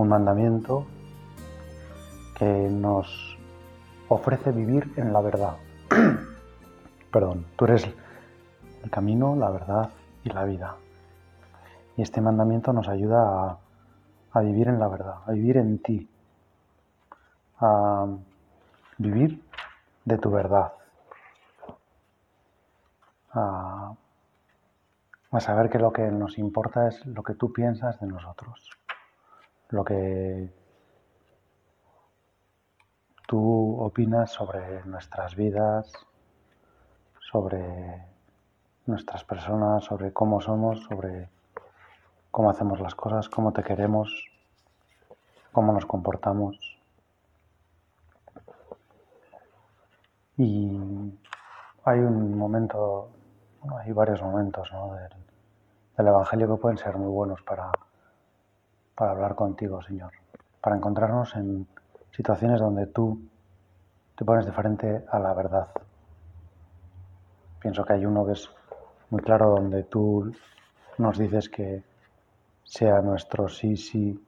un mandamiento que nos ofrece vivir en la verdad. Perdón, tú eres el camino, la verdad y la vida. Y este mandamiento nos ayuda a, vivir en la verdad, a vivir en ti, a vivir de tu verdad, a saber que lo que nos importa es lo que tú piensas de nosotros lo que tú opinas sobre nuestras vidas, sobre nuestras personas, sobre cómo somos, sobre cómo hacemos las cosas, cómo te queremos, cómo nos comportamos. Y hay un momento, hay varios momentos del, del Evangelio que pueden ser muy buenos para para hablar contigo, Señor, para encontrarnos en situaciones donde tú te pones de frente a la verdad. Pienso que hay uno que es muy claro donde tú nos dices que sea nuestro sí, sí,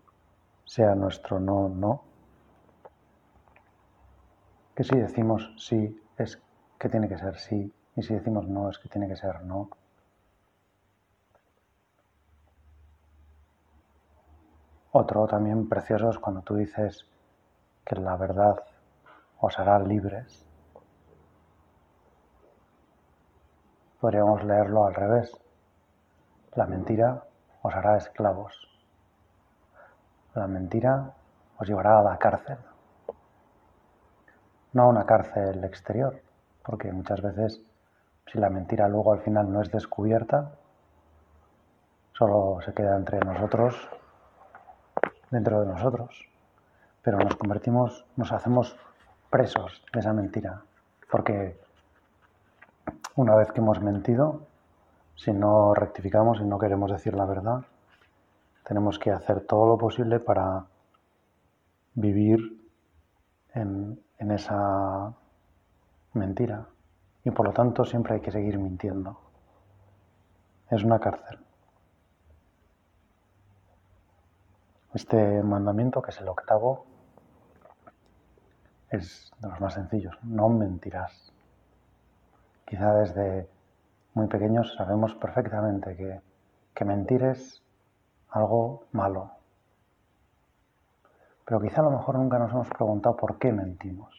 sea nuestro no, no. Que si decimos sí es que tiene que ser sí y si decimos no es que tiene que ser no. Otro también precioso es cuando tú dices que la verdad os hará libres. Podríamos leerlo al revés. La mentira os hará esclavos. La mentira os llevará a la cárcel. No a una cárcel exterior, porque muchas veces si la mentira luego al final no es descubierta, solo se queda entre nosotros dentro de nosotros, pero nos convertimos, nos hacemos presos de esa mentira, porque una vez que hemos mentido, si no rectificamos y no queremos decir la verdad, tenemos que hacer todo lo posible para vivir en, esa mentira. Y por lo tanto siempre hay que seguir mintiendo. Es una cárcel. Este mandamiento, que es el octavo, es de los más sencillos. No mentirás. Quizá desde muy pequeños sabemos perfectamente que, que mentir es algo malo. Pero quizá a lo mejor nunca nos hemos preguntado por qué mentimos.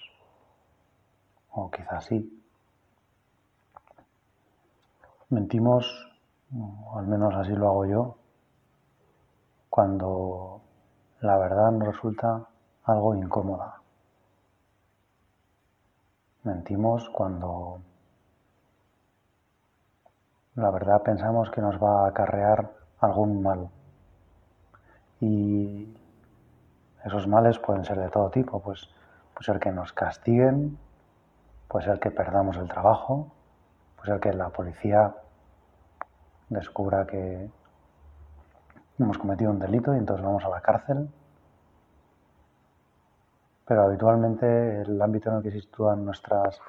O quizá sí. Mentimos, o al menos así lo hago yo, cuando la verdad nos resulta algo incómoda. Mentimos cuando la verdad pensamos que nos va a acarrear algún mal. Y esos males pueden ser de todo tipo, pues puede ser que nos castiguen, puede ser que perdamos el trabajo, puede ser que la policía descubra que hemos cometido un delito y entonces vamos a la cárcel. Pero habitualmente el ámbito en el que se sitúan nuestras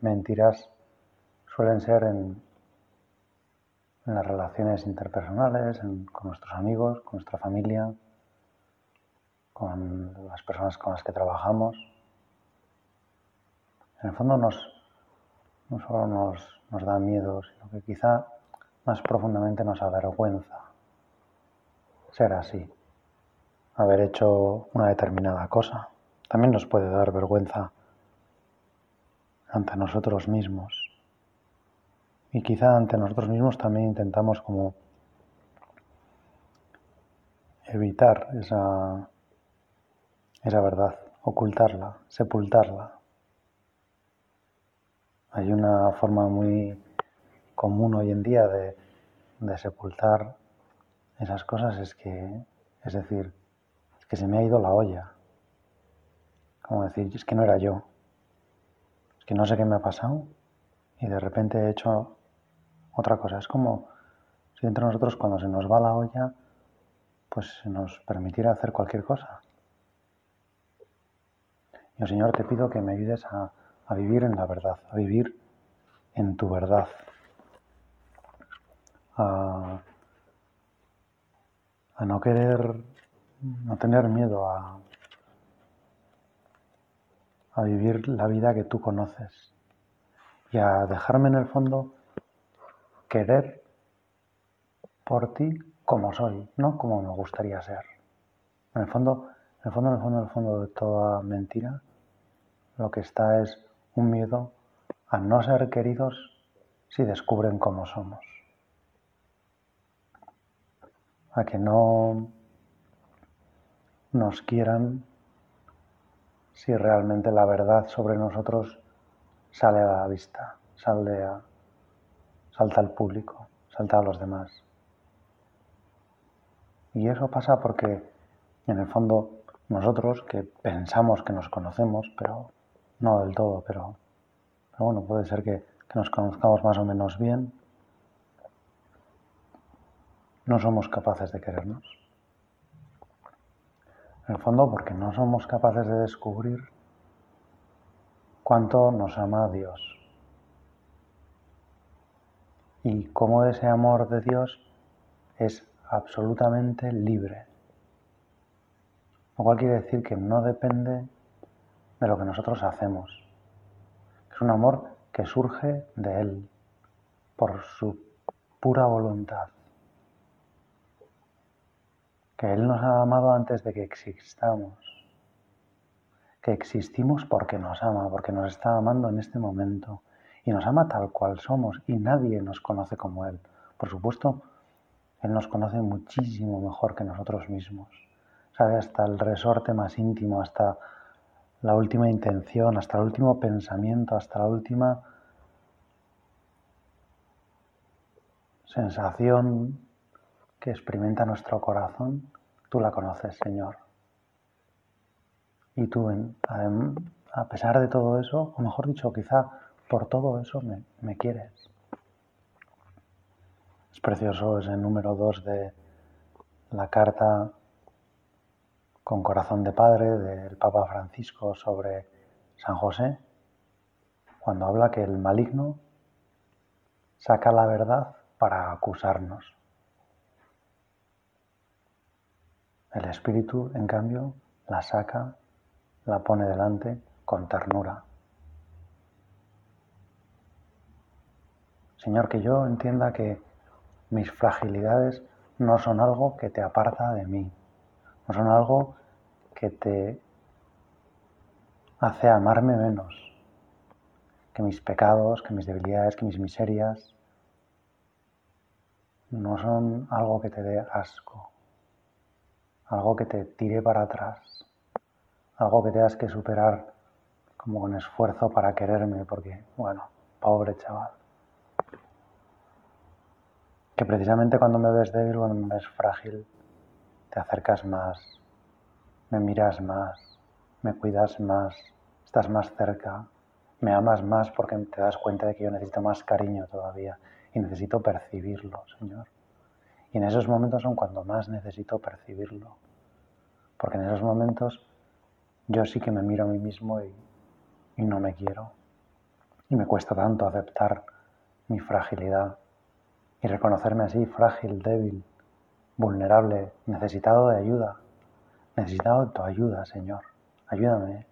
mentiras suelen ser en, las relaciones interpersonales, con nuestros amigos, con nuestra familia, con las personas con las que trabajamos. En el fondo no solo nos, nos da miedo, sino que quizá más profundamente nos avergüenza ser así, haber hecho una determinada cosa. También nos puede dar vergüenza ante nosotros mismos. Y quizá ante nosotros mismos también intentamos como evitar esa, esa verdad, ocultarla, sepultarla. Hay una forma muy común hoy en día de, de sepultar esas cosas es que, es decir, es que se me ha ido la olla. Como decir, es que no era yo. Es que no sé qué me ha pasado y de repente he hecho otra cosa. Es como si entre nosotros cuando se nos va la olla, pues se nos permitiera hacer cualquier cosa. Yo, Señor, te pido que me ayudes a, a vivir en la verdad, a vivir en tu verdad, a, a no querer, no tener miedo a, a vivir la vida que tú conoces y a dejarme en el fondo querer por ti como soy, no como me gustaría ser. En el fondo, en el fondo, en el fondo, en el fondo de toda mentira, lo que está es un miedo a no ser queridos si descubren cómo somos. A que no nos quieran si realmente la verdad sobre nosotros sale a la vista, sale a, salta al público, salta a los demás. Y eso pasa porque, en el fondo, nosotros que pensamos que nos conocemos, pero no del todo, pero, bueno, puede ser que, que nos conozcamos más o menos bien, no somos capaces de querernos. En el fondo, porque no somos capaces de descubrir cuánto nos ama Dios y cómo ese amor de Dios es absolutamente libre. Lo cual quiere decir que no depende de lo que nosotros hacemos. Es un amor que surge de Él, por su pura voluntad. Que Él nos ha amado antes de que existamos que existimos porque nos ama, porque nos está amando en este momento y nos ama tal cual somos y nadie nos conoce como Él. Por supuesto, Él nos conoce muchísimo mejor que nosotros mismos. Sabe hasta el resorte más íntimo, hasta la última intención, hasta el último pensamiento, hasta la última sensación que experimenta nuestro corazón. Tú la conoces, Señor. Y tú, a pesar de todo eso, o mejor dicho, quizá por todo eso me, quieres. Es precioso ese número 2 de la carta con corazón de padre del Papa Francisco sobre San José, cuando habla que el maligno saca la verdad para acusarnos. El espíritu, en cambio, la saca la pone delante con ternura. Señor, que yo entienda que mis fragilidades no son algo que te aparta de mí, no son algo que te hace amarme menos, que mis pecados, que mis debilidades, que mis miserias no son algo que te dé asco, algo que te tire para atrás algo que tengas que superar como con esfuerzo para quererme, porque, bueno, pobre chaval. Que precisamente cuando me ves débil, cuando me ves frágil, te acercas más, me miras más, me cuidas más, estás más cerca, me amas más porque te das cuenta de que yo necesito más cariño todavía y necesito percibirlo, Señor. Y en esos momentos son cuando más necesito percibirlo, porque en esos momentos yo sí que me miro a mí mismo y, no me quiero. Y me cuesta tanto aceptar mi fragilidad y reconocerme así frágil, débil, vulnerable, necesitado de ayuda. Necesitado de tu ayuda, Señor. Ayúdame.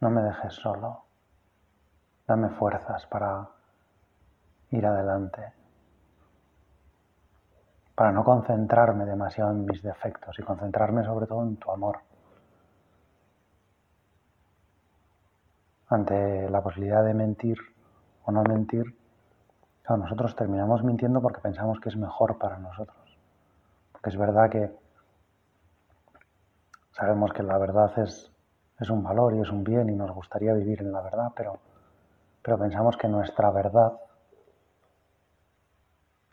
No me dejes solo. Dame fuerzas para ir adelante. Para no concentrarme demasiado en mis defectos y concentrarme sobre todo en tu amor. ante la posibilidad de mentir o no mentir, nosotros terminamos mintiendo porque pensamos que es mejor para nosotros. Porque es verdad que sabemos que la verdad es, un valor y es un bien y nos gustaría vivir en la verdad, pero pensamos que nuestra verdad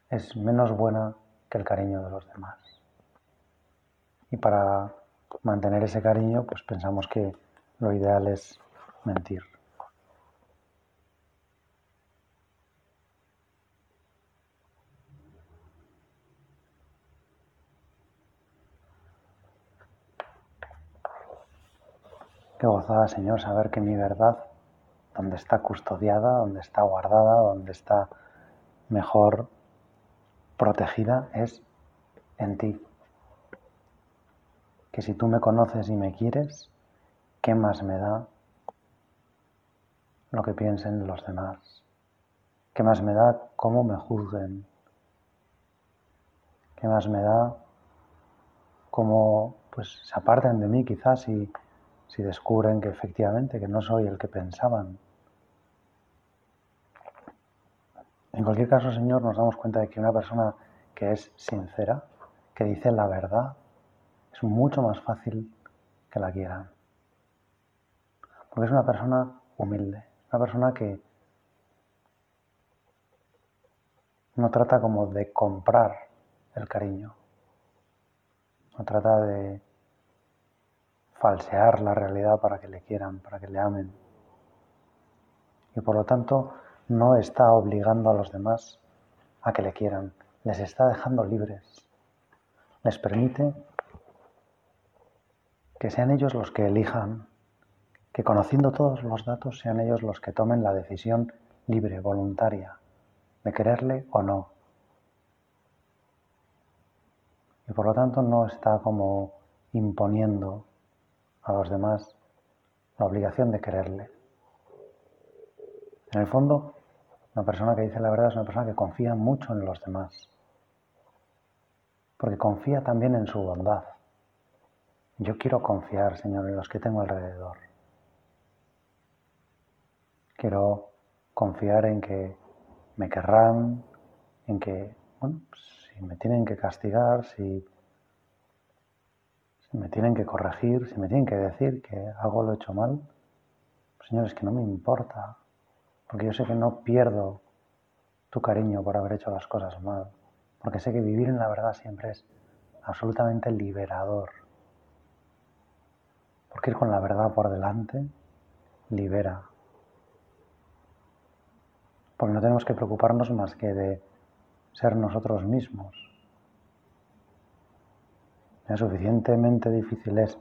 es menos buena que el cariño de los demás. Y para mantener ese cariño, pues pensamos que lo ideal es mentir. Qué gozada, Señor, saber que mi verdad, donde está custodiada, donde está guardada, donde está mejor protegida, es en ti. Que si tú me conoces y me quieres, ¿qué más me da lo que piensen los demás? ¿Qué más me da cómo me juzguen? ¿Qué más me da cómo pues, se aparten de mí quizás y si descubren que efectivamente que no soy el que pensaban. En cualquier caso, Señor, nos damos cuenta de que una persona que es sincera, que dice la verdad, es mucho más fácil que la quieran. Porque es una persona humilde, una persona que no trata como de comprar el cariño, no trata de falsear la realidad para que le quieran, para que le amen. Y por lo tanto no está obligando a los demás a que le quieran, les está dejando libres. Les permite que sean ellos los que elijan, que conociendo todos los datos sean ellos los que tomen la decisión libre, voluntaria, de quererle o no. Y por lo tanto no está como imponiendo a los demás la obligación de quererle. En el fondo, una persona que dice la verdad es una persona que confía mucho en los demás, porque confía también en su bondad. Yo quiero confiar, Señor, en los que tengo alrededor. Quiero confiar en que me querrán, en que, bueno, si me tienen que castigar, si me tienen que corregir, si me tienen que decir que algo lo he hecho mal, pues, señores, que no me importa, porque yo sé que no pierdo tu cariño por haber hecho las cosas mal, porque sé que vivir en la verdad siempre es absolutamente liberador, porque ir con la verdad por delante libera, porque no tenemos que preocuparnos más que de ser nosotros mismos. Suficientemente difícil es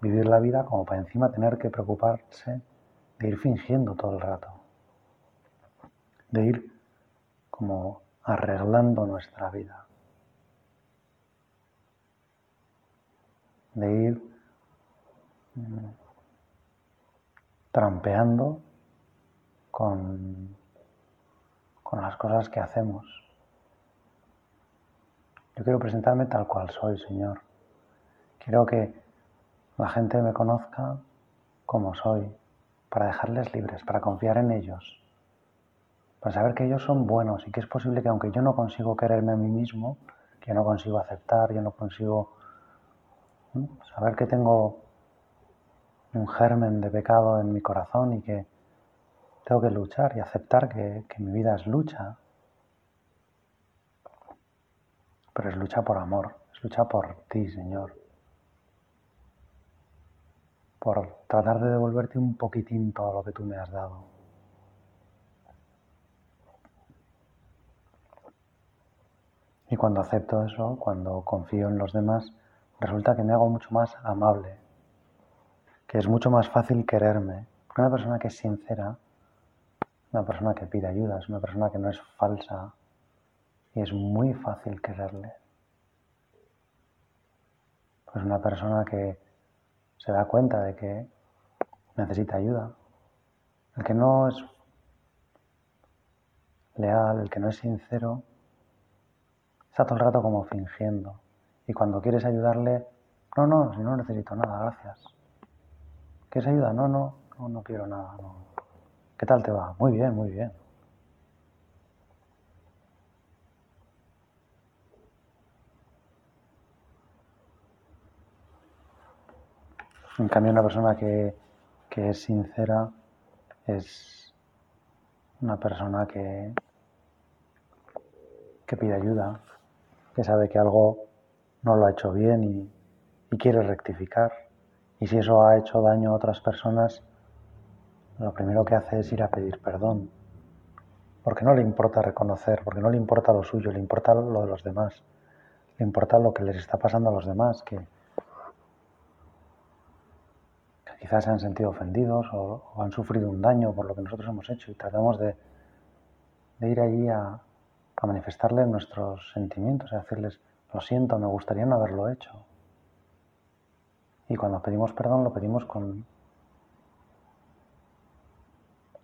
vivir la vida como para encima tener que preocuparse de ir fingiendo todo el rato, de ir como arreglando nuestra vida, de ir mm, trampeando con, con las cosas que hacemos. Yo quiero presentarme tal cual soy, Señor. Quiero que la gente me conozca como soy, para dejarles libres, para confiar en ellos, para saber que ellos son buenos y que es posible que aunque yo no consigo quererme a mí mismo, que yo no consigo aceptar, yo no consigo saber que tengo un germen de pecado en mi corazón y que tengo que luchar y aceptar que, que mi vida es lucha, pero es lucha por amor, es lucha por ti, Señor. Por tratar de devolverte un poquitín todo lo que tú me has dado. Y cuando acepto eso, cuando confío en los demás, resulta que me hago mucho más amable, que es mucho más fácil quererme. Una persona que es sincera, una persona que pide ayuda, es una persona que no es falsa, y es muy fácil quererle. Pues una persona que se da cuenta de que necesita ayuda. El que no es leal, el que no es sincero, está todo el rato como fingiendo. Y cuando quieres ayudarle, no, no, no necesito nada, gracias. ¿Quieres ayuda? No, no, no, no quiero nada. No. ¿Qué tal te va? Muy bien, muy bien. En cambio, una persona que, es sincera es una persona que, que pide ayuda, que sabe que algo no lo ha hecho bien y, quiere rectificar. Y si eso ha hecho daño a otras personas, lo primero que hace es ir a pedir perdón. Porque no le importa reconocer, porque no le importa lo suyo, le importa lo de los demás. Le importa lo que les está pasando a los demás, que, quizás se han sentido ofendidos o, han sufrido un daño por lo que nosotros hemos hecho y tratamos de, ir allí a, a manifestarles nuestros sentimientos, a decirles, lo siento, me gustaría no haberlo hecho. Y cuando pedimos perdón lo pedimos con,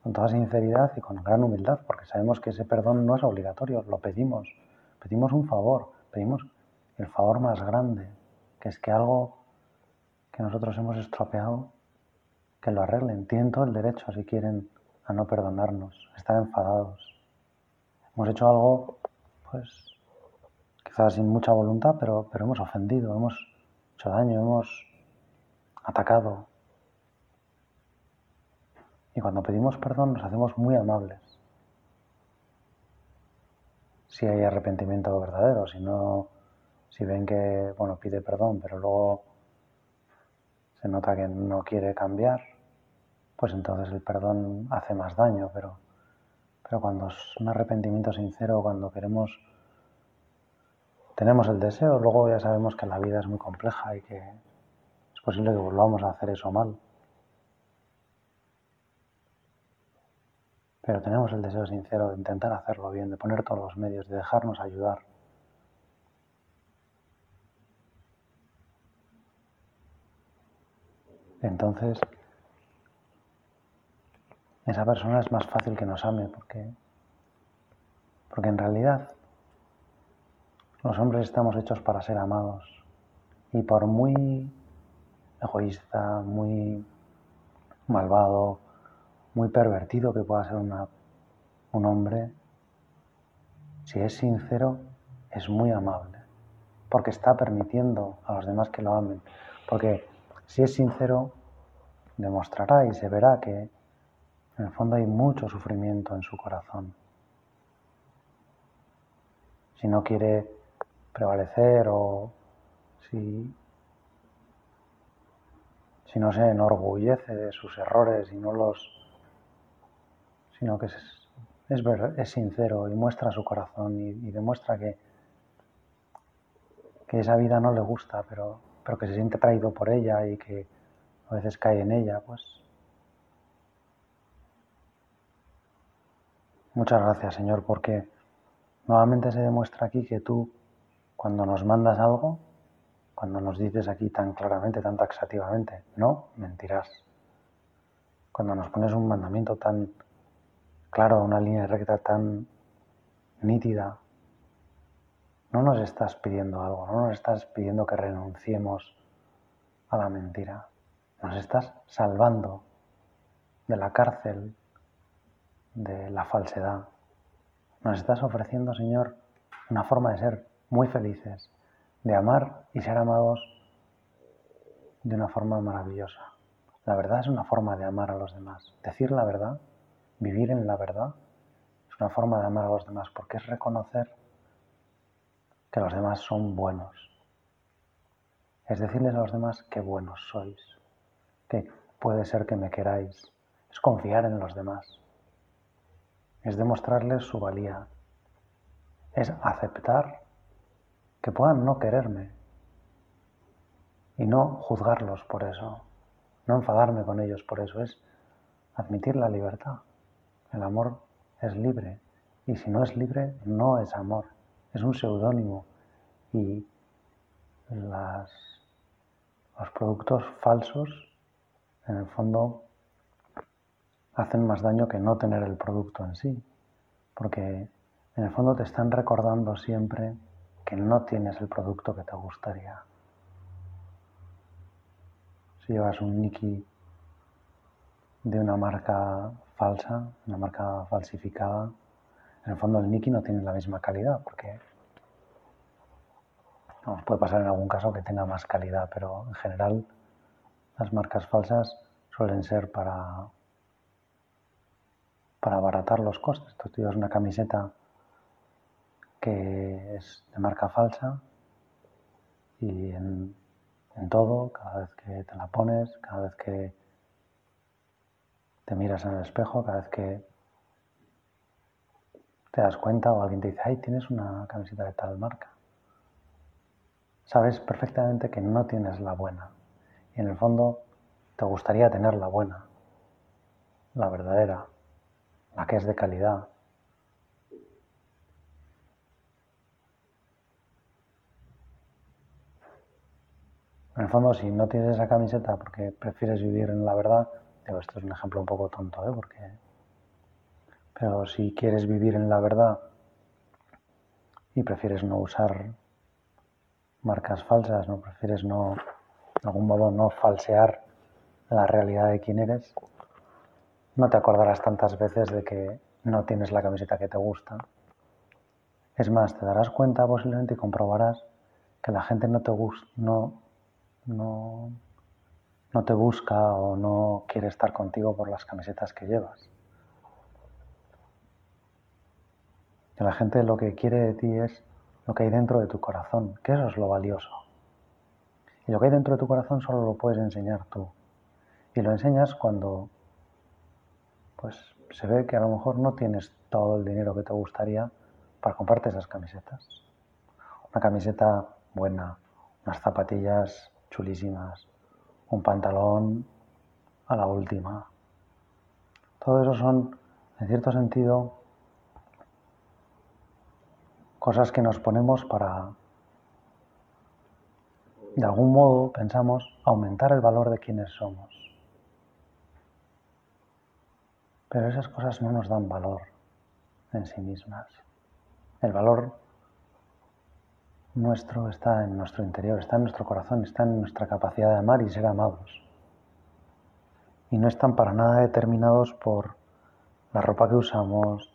con toda sinceridad y con gran humildad, porque sabemos que ese perdón no es obligatorio, lo pedimos, pedimos un favor, pedimos el favor más grande, que es que algo que nosotros hemos estropeado, que lo arreglen. Tienen todo el derecho, si quieren, a no perdonarnos, a estar enfadados. Hemos hecho algo, pues, quizás sin mucha voluntad, pero, hemos ofendido, hemos hecho daño, hemos atacado. Y cuando pedimos perdón nos hacemos muy amables. Si hay arrepentimiento verdadero, si no, si ven que, bueno, pide perdón, pero luego se nota que no quiere cambiar, pues entonces el perdón hace más daño, pero, pero cuando es un arrepentimiento sincero, cuando queremos, tenemos el deseo, luego ya sabemos que la vida es muy compleja y que es posible que volvamos a hacer eso mal. Pero tenemos el deseo sincero de intentar hacerlo bien, de poner todos los medios, de dejarnos ayudar. Entonces, esa persona es más fácil que nos ame porque, porque en realidad los hombres estamos hechos para ser amados. Y por muy egoísta, muy malvado, muy pervertido que pueda ser un hombre, si es sincero, es muy amable, porque está permitiendo a los demás que lo amen, porque si es sincero, demostrará y se verá que en el fondo hay mucho sufrimiento en su corazón. Si no quiere prevalecer o si, si no se enorgullece de sus errores y no los sino que es, es, sincero y muestra su corazón y, demuestra que, que esa vida no le gusta, pero, pero que se siente traído por ella y que a veces cae en ella, pues Muchas gracias, Señor, porque nuevamente se demuestra aquí que tú, cuando nos mandas algo, cuando nos dices aquí tan claramente, tan taxativamente, no mentirás. Cuando nos pones un mandamiento tan claro, una línea recta tan nítida, no nos estás pidiendo algo, no nos estás pidiendo que renunciemos a la mentira. Nos estás salvando de la cárcel de la falsedad. Nos estás ofreciendo, Señor, una forma de ser muy felices, de amar y ser amados de una forma maravillosa. La verdad es una forma de amar a los demás. Decir la verdad, vivir en la verdad, es una forma de amar a los demás porque es reconocer que los demás son buenos. Es decirles a los demás qué buenos sois, que puede ser que me queráis. Es confiar en los demás es demostrarles su valía, es aceptar que puedan no quererme y no juzgarlos por eso, no enfadarme con ellos por eso, es admitir la libertad. El amor es libre y si no es libre no es amor, es un seudónimo y las, los productos falsos en el fondo hacen más daño que no tener el producto en sí, porque en el fondo te están recordando siempre que no tienes el producto que te gustaría. Si llevas un Niki de una marca falsa, una marca falsificada, en el fondo el Niki no tiene la misma calidad, porque puede pasar en algún caso que tenga más calidad, pero en general las marcas falsas suelen ser para para abaratar los costes. Tú llevas una camiseta que es de marca falsa y en, en todo, cada vez que te la pones, cada vez que te miras en el espejo, cada vez que te das cuenta o alguien te dice, ay, tienes una camiseta de tal marca. Sabes perfectamente que no tienes la buena. Y en el fondo te gustaría tener la buena, la verdadera, la que es de calidad. En el fondo, si no tienes esa camiseta porque prefieres vivir en la verdad, digo, esto es un ejemplo un poco tonto, ¿eh? Porque, pero si quieres vivir en la verdad y prefieres no usar marcas falsas, no prefieres no, de algún modo, no falsear la realidad de quién eres, no te acordarás tantas veces de que no tienes la camiseta que te gusta. Es más, te darás cuenta posiblemente y comprobarás que la gente no te no no, no te busca o no quiere estar contigo por las camisetas que llevas. Que la gente lo que quiere de ti es lo que hay dentro de tu corazón, que eso es lo valioso. Y lo que hay dentro de tu corazón solo lo puedes enseñar tú. Y lo enseñas cuando pues se ve que a lo mejor no tienes todo el dinero que te gustaría para comprarte esas camisetas. Una camiseta buena, unas zapatillas chulísimas, un pantalón a la última. Todo eso son, en cierto sentido, cosas que nos ponemos para, de algún modo, pensamos, aumentar el valor de quienes somos. Pero esas cosas no nos dan valor en sí mismas. El valor nuestro está en nuestro interior, está en nuestro corazón, está en nuestra capacidad de amar y ser amados. Y no están para nada determinados por la ropa que usamos,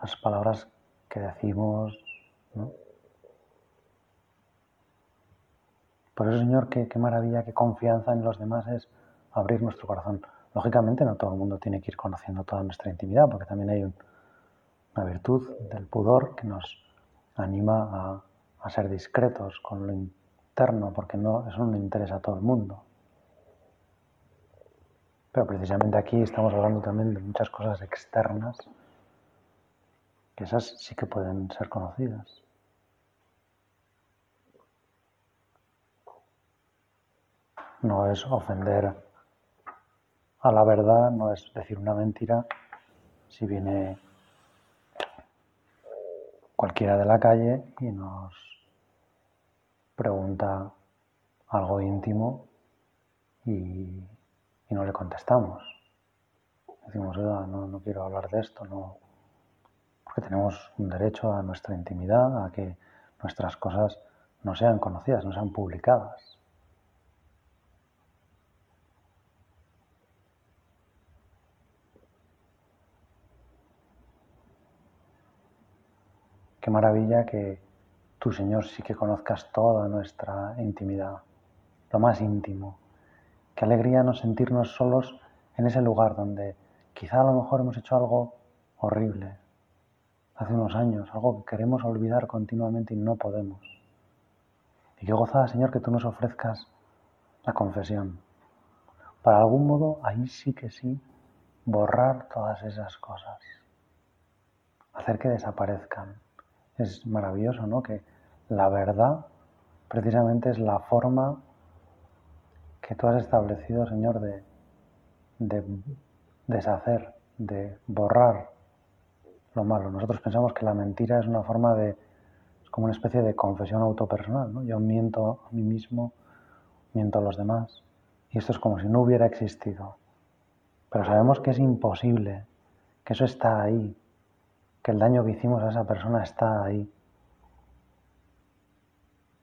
las palabras que decimos. Por eso, Señor, qué, qué maravilla, qué confianza en los demás es abrir nuestro corazón. Lógicamente no todo el mundo tiene que ir conociendo toda nuestra intimidad, porque también hay una virtud del pudor que nos anima a ser discretos con lo interno, porque no, eso no le interesa a todo el mundo. Pero precisamente aquí estamos hablando también de muchas cosas externas, que esas sí que pueden ser conocidas. No es ofender a la verdad, no es decir una mentira si viene cualquiera de la calle y nos pregunta algo íntimo y, no le contestamos. Decimos, no, no quiero hablar de esto, no, porque tenemos un derecho a nuestra intimidad, a que nuestras cosas no sean conocidas, no sean publicadas. Qué maravilla que tú, Señor, sí que conozcas toda nuestra intimidad, lo más íntimo. Qué alegría no sentirnos solos en ese lugar donde quizá a lo mejor hemos hecho algo horrible hace unos años, algo que queremos olvidar continuamente y no podemos. Y qué gozada, Señor, que tú nos ofrezcas la confesión. Para algún modo, ahí sí que sí, borrar todas esas cosas, hacer que desaparezcan es maravilloso, ¿no? Que la verdad precisamente es la forma que tú has establecido, Señor, de, de deshacer, de borrar lo malo. Nosotros pensamos que la mentira es una forma de, es como una especie de confesión autopersonal, ¿no? Yo miento a mí mismo, miento a los demás, y esto es como si no hubiera existido. Pero sabemos que es imposible, que eso está ahí, que el daño que hicimos a esa persona está ahí.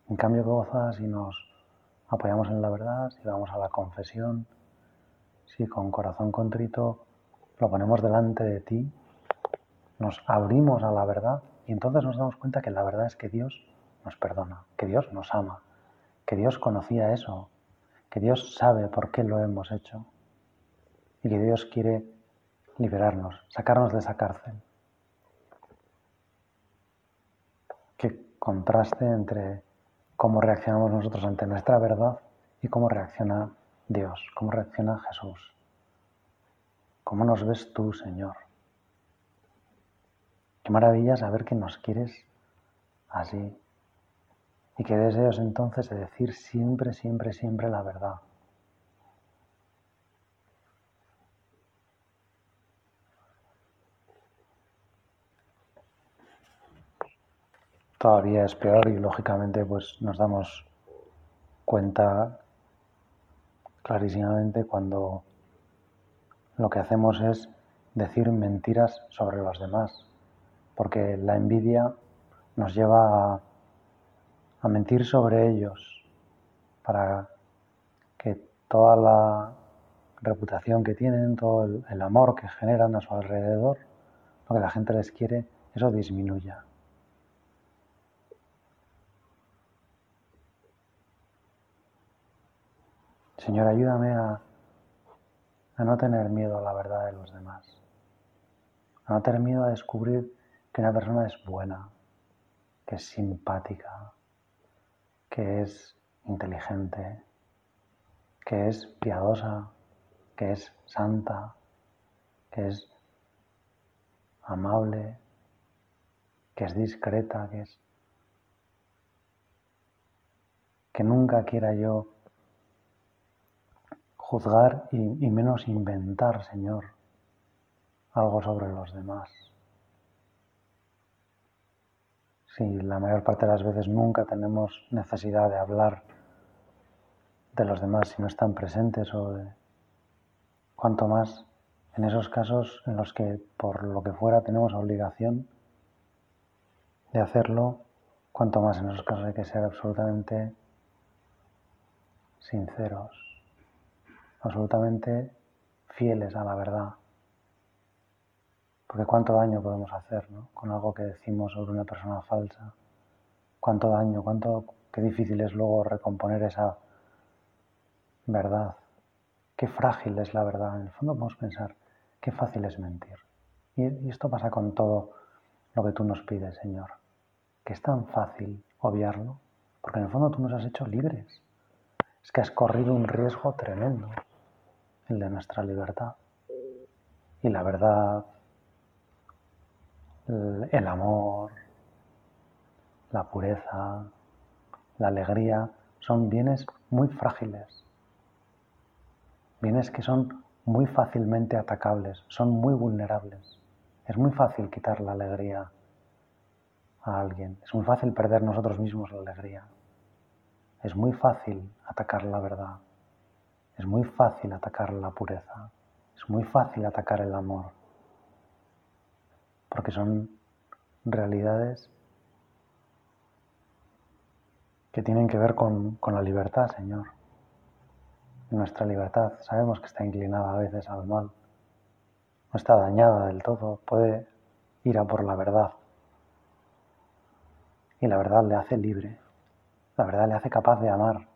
En cambio, que goza si nos apoyamos en la verdad, si vamos a la confesión, si con corazón contrito lo ponemos delante de ti, nos abrimos a la verdad y entonces nos damos cuenta que la verdad es que Dios nos perdona, que Dios nos ama, que Dios conocía eso, que Dios sabe por qué lo hemos hecho y que Dios quiere liberarnos, sacarnos de esa cárcel. Contraste entre cómo reaccionamos nosotros ante nuestra verdad y cómo reacciona Dios, cómo reacciona Jesús. ¿Cómo nos ves tú, Señor? Qué maravilla saber que nos quieres así y que deseos entonces de decir siempre, siempre, siempre la verdad. Todavía es peor y lógicamente pues nos damos cuenta clarísimamente cuando lo que hacemos es decir mentiras sobre los demás, porque la envidia nos lleva a, mentir sobre ellos para que toda la reputación que tienen, todo el, el amor que generan a su alrededor, lo que la gente les quiere, eso disminuya. Señor, ayúdame a a no tener miedo a la verdad de los demás, a no tener miedo a descubrir que una persona es buena, que es simpática, que es inteligente, que es piadosa, que es santa, que es amable, que es discreta, que es que nunca quiera yo juzgar y, menos inventar, Señor, algo sobre los demás. Si la mayor parte de las veces nunca tenemos necesidad de hablar de los demás si no están presentes o de cuanto más en esos casos en los que por lo que fuera tenemos obligación de hacerlo, cuanto más en esos casos hay que ser absolutamente sinceros absolutamente fieles a la verdad. Porque cuánto daño podemos hacer con algo que decimos sobre una persona falsa. Cuánto daño, cuánto, qué difícil es luego recomponer esa verdad. Qué frágil es la verdad. En el fondo podemos pensar, qué fácil es mentir. Y esto pasa con todo lo que tú nos pides, Señor. Que es tan fácil obviarlo, porque en el fondo tú nos has hecho libres. Es que has corrido un riesgo tremendo el de nuestra libertad. Y la verdad, el amor, la pureza, la alegría, son bienes muy frágiles, bienes que son muy fácilmente atacables, son muy vulnerables. Es muy fácil quitar la alegría a alguien, es muy fácil perder nosotros mismos la alegría, es muy fácil atacar la verdad. Es muy fácil atacar la pureza, es muy fácil atacar el amor, porque son realidades que tienen que ver con, la libertad, Señor. Nuestra libertad sabemos que está inclinada a veces al mal, no está dañada del todo, puede ir a por la verdad. Y la verdad le hace libre, la verdad le hace capaz de amar,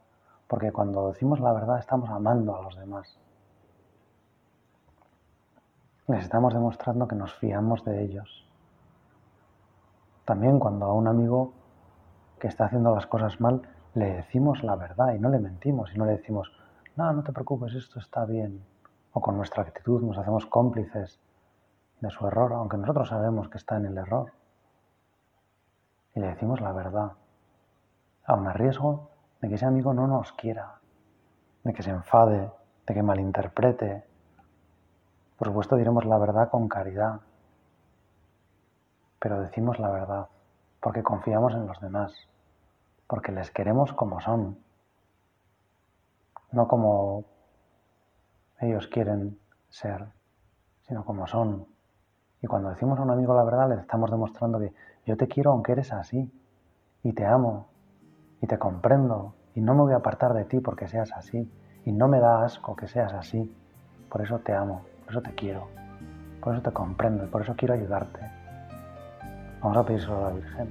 porque cuando decimos la verdad estamos amando a los demás. Les estamos demostrando que nos fiamos de ellos. También cuando a un amigo que está haciendo las cosas mal le decimos la verdad y no le mentimos y no le decimos, no, no te preocupes, esto está bien. O con nuestra actitud nos hacemos cómplices de su error, aunque nosotros sabemos que está en el error. Y le decimos la verdad, aun a riesgo de que ese amigo no nos quiera, de que se enfade, de que malinterprete. Por supuesto diremos la verdad con caridad, pero decimos la verdad porque confiamos en los demás, porque les queremos como son, no como ellos quieren ser, sino como son. Y cuando decimos a un amigo la verdad, le estamos demostrando que yo te quiero aunque eres así, y te amo, y te comprendo y no me voy a apartar de ti porque seas así y no me da asco que seas así. Por eso te amo, por eso te quiero, por eso te comprendo y por eso quiero ayudarte. Vamos a pedírselo a la Virgen,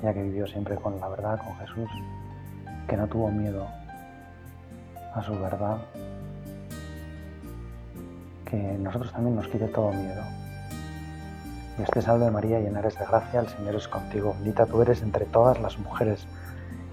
ella que vivió siempre con la verdad, con Jesús, que no tuvo miedo a su verdad, que nosotros también nos quite todo miedo. Y este salve María, llena eres de gracia, el Señor es contigo, bendita tú eres entre todas las mujeres